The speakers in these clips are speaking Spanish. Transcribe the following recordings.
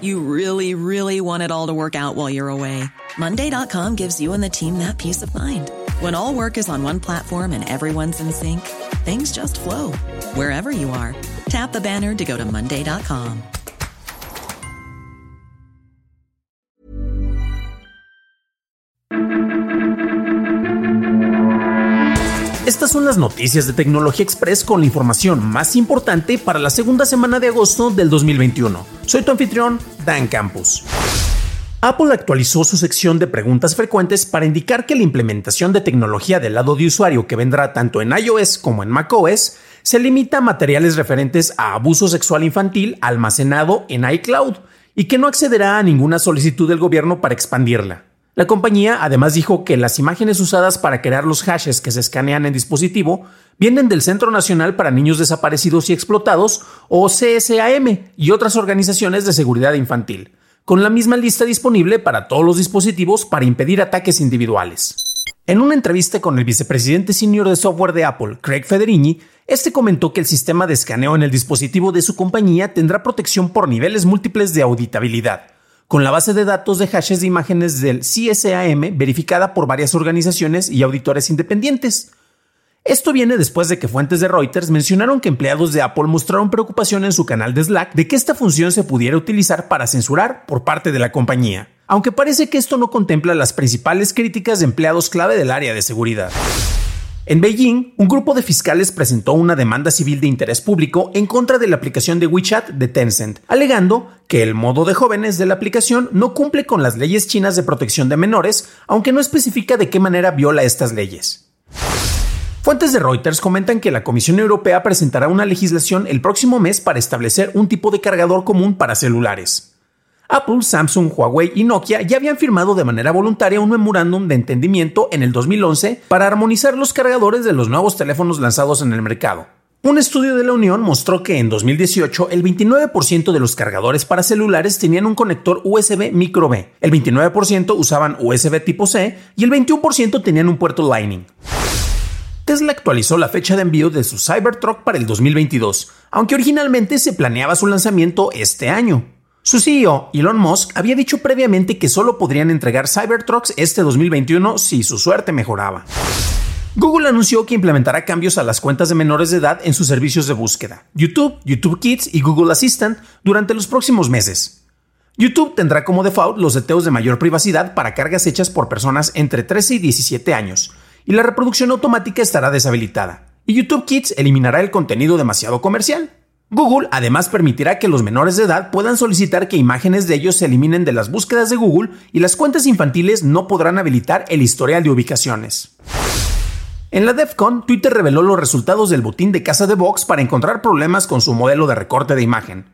You really, really want it all to work out while you're away. Monday.com gives you and the team that peace of mind. When all work is on one platform and everyone's in sync, things just flow wherever you are. Tap the banner to go to Monday.com. Estas son las noticias de Tecnología Express con la información más importante para la segunda semana de agosto del 2021. Soy tu anfitrión, Dan Campus. Apple actualizó su sección de preguntas frecuentes para indicar que la implementación de tecnología del lado de usuario que vendrá tanto en iOS como en macOS se limita a materiales referentes a abuso sexual infantil almacenado en iCloud y que no accederá a ninguna solicitud del gobierno para expandirla. La compañía además dijo que las imágenes usadas para crear los hashes que se escanean en dispositivo vienen del Centro Nacional para Niños Desaparecidos y Explotados, o CSAM, y otras organizaciones de seguridad infantil, con la misma lista disponible para todos los dispositivos para impedir ataques individuales. En una entrevista con el vicepresidente senior de software de Apple, Craig Federighi, este comentó que el sistema de escaneo en el dispositivo de su compañía tendrá protección por niveles múltiples de auditabilidad con la base de datos de hashes de imágenes del CSAM verificada por varias organizaciones y auditores independientes. Esto viene después de que fuentes de Reuters mencionaron que empleados de Apple mostraron preocupación en su canal de Slack de que esta función se pudiera utilizar para censurar por parte de la compañía, aunque parece que esto no contempla las principales críticas de empleados clave del área de seguridad. En Beijing, un grupo de fiscales presentó una demanda civil de interés público en contra de la aplicación de WeChat de Tencent, alegando que el modo de jóvenes de la aplicación no cumple con las leyes chinas de protección de menores, aunque no especifica de qué manera viola estas leyes. Fuentes de Reuters comentan que la Comisión Europea presentará una legislación el próximo mes para establecer un tipo de cargador común para celulares. Apple, Samsung, Huawei y Nokia ya habían firmado de manera voluntaria un memorándum de entendimiento en el 2011 para armonizar los cargadores de los nuevos teléfonos lanzados en el mercado. Un estudio de la Unión mostró que en 2018 el 29% de los cargadores para celulares tenían un conector USB micro B, el 29% usaban USB tipo C y el 21% tenían un puerto Lightning. Tesla actualizó la fecha de envío de su Cybertruck para el 2022, aunque originalmente se planeaba su lanzamiento este año. Su CEO, Elon Musk, había dicho previamente que solo podrían entregar Cybertrucks este 2021 si su suerte mejoraba. Google anunció que implementará cambios a las cuentas de menores de edad en sus servicios de búsqueda, YouTube, YouTube Kids y Google Assistant durante los próximos meses. YouTube tendrá como default los seteos de mayor privacidad para cargas hechas por personas entre 13 y 17 años, y la reproducción automática estará deshabilitada. Y YouTube Kids eliminará el contenido demasiado comercial. Google además permitirá que los menores de edad puedan solicitar que imágenes de ellos se eliminen de las búsquedas de Google y las cuentas infantiles no podrán habilitar el historial de ubicaciones. En la DEFCON, Twitter reveló los resultados del botín de casa de Vox para encontrar problemas con su modelo de recorte de imagen.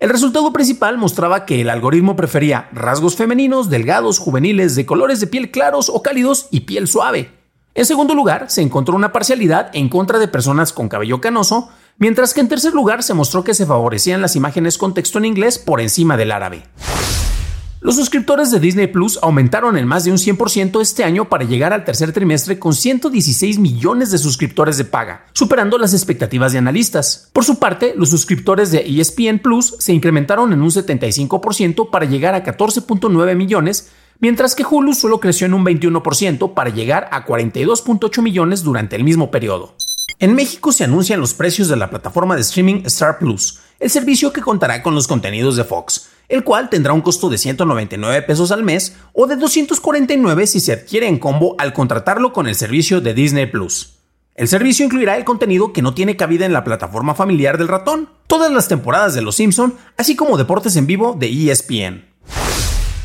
El resultado principal mostraba que el algoritmo prefería rasgos femeninos, delgados, juveniles, de colores de piel claros o cálidos y piel suave. En segundo lugar, se encontró una parcialidad en contra de personas con cabello canoso, mientras que en tercer lugar se mostró que se favorecían las imágenes con texto en inglés por encima del árabe. Los suscriptores de Disney Plus aumentaron en más de un 100% este año para llegar al tercer trimestre con 116 millones de suscriptores de paga, superando las expectativas de analistas. Por su parte, los suscriptores de ESPN Plus se incrementaron en un 75% para llegar a 14.9 millones, mientras que Hulu solo creció en un 21% para llegar a 42.8 millones durante el mismo periodo. En México se anuncian los precios de la plataforma de streaming Star Plus, el servicio que contará con los contenidos de Fox, el cual tendrá un costo de 199 pesos al mes o de 249 si se adquiere en combo al contratarlo con el servicio de Disney Plus. El servicio incluirá el contenido que no tiene cabida en la plataforma familiar del ratón, todas las temporadas de Los Simpson, así como deportes en vivo de ESPN.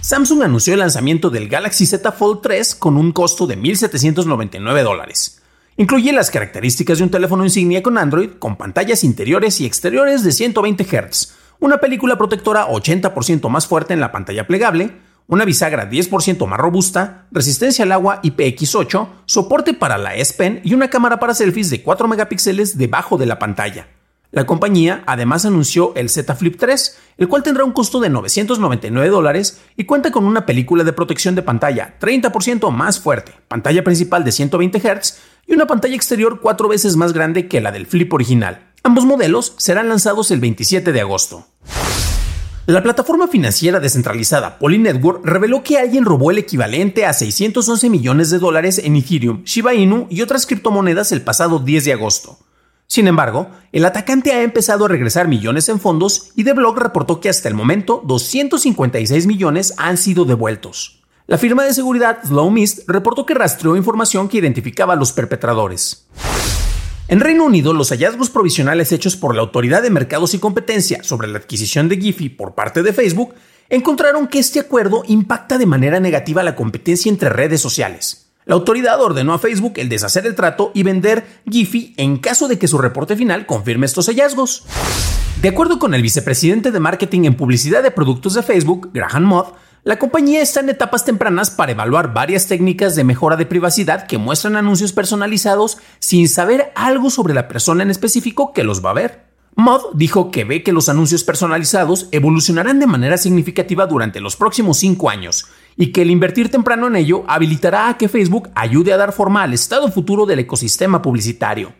Samsung anunció el lanzamiento del Galaxy Z Fold 3 con un costo de 1.799 dólares. Incluye las características de un teléfono insignia con Android, con pantallas interiores y exteriores de 120 Hz, una película protectora 80% más fuerte en la pantalla plegable, una bisagra 10% más robusta, resistencia al agua IPX8, soporte para la S Pen y una cámara para selfies de 4 megapíxeles debajo de la pantalla. La compañía además anunció el Z Flip 3, el cual tendrá un costo de 999 dólares y cuenta con una película de protección de pantalla 30% más fuerte, pantalla principal de 120 Hz y una pantalla exterior cuatro veces más grande que la del Flip original. Ambos modelos serán lanzados el 27 de agosto. La plataforma financiera descentralizada Polynetwork reveló que alguien robó el equivalente a 611 millones de dólares en Ethereum, Shiba Inu y otras criptomonedas el pasado 10 de agosto. Sin embargo, el atacante ha empezado a regresar millones en fondos y The Block reportó que hasta el momento 256 millones han sido devueltos. La firma de seguridad Slow Mist reportó que rastreó información que identificaba a los perpetradores. En Reino Unido, los hallazgos provisionales hechos por la Autoridad de Mercados y Competencia sobre la adquisición de Giphy por parte de Facebook encontraron que este acuerdo impacta de manera negativa la competencia entre redes sociales. La autoridad ordenó a Facebook el deshacer el trato y vender Giphy en caso de que su reporte final confirme estos hallazgos. De acuerdo con el vicepresidente de marketing en publicidad de productos de Facebook, Graham Moth, la compañía está en etapas tempranas para evaluar varias técnicas de mejora de privacidad que muestran anuncios personalizados sin saber algo sobre la persona en específico que los va a ver. Mod dijo que ve que los anuncios personalizados evolucionarán de manera significativa durante los próximos cinco años y que el invertir temprano en ello habilitará a que Facebook ayude a dar forma al estado futuro del ecosistema publicitario.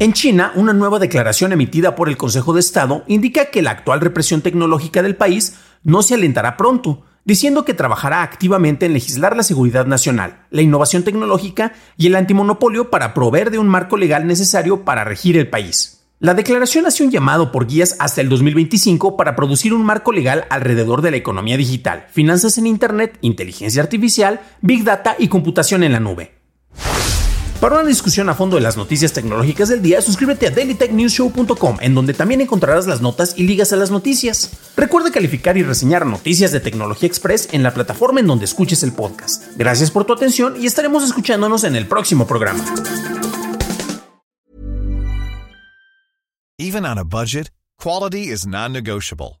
En China, una nueva declaración emitida por el Consejo de Estado indica que la actual represión tecnológica del país no se alentará pronto, diciendo que trabajará activamente en legislar la seguridad nacional, la innovación tecnológica y el antimonopolio para proveer de un marco legal necesario para regir el país. La declaración hace un llamado por guías hasta el 2025 para producir un marco legal alrededor de la economía digital, finanzas en Internet, inteligencia artificial, big data y computación en la nube. Para una discusión a fondo de las noticias tecnológicas del día, suscríbete a dailytechnewsshow.com, en donde también encontrarás las notas y ligas a las noticias. Recuerda calificar y reseñar noticias de Tecnología Express en la plataforma en donde escuches el podcast. Gracias por tu atención y estaremos escuchándonos en el próximo programa. Even on a budget, quality is non-negotiable.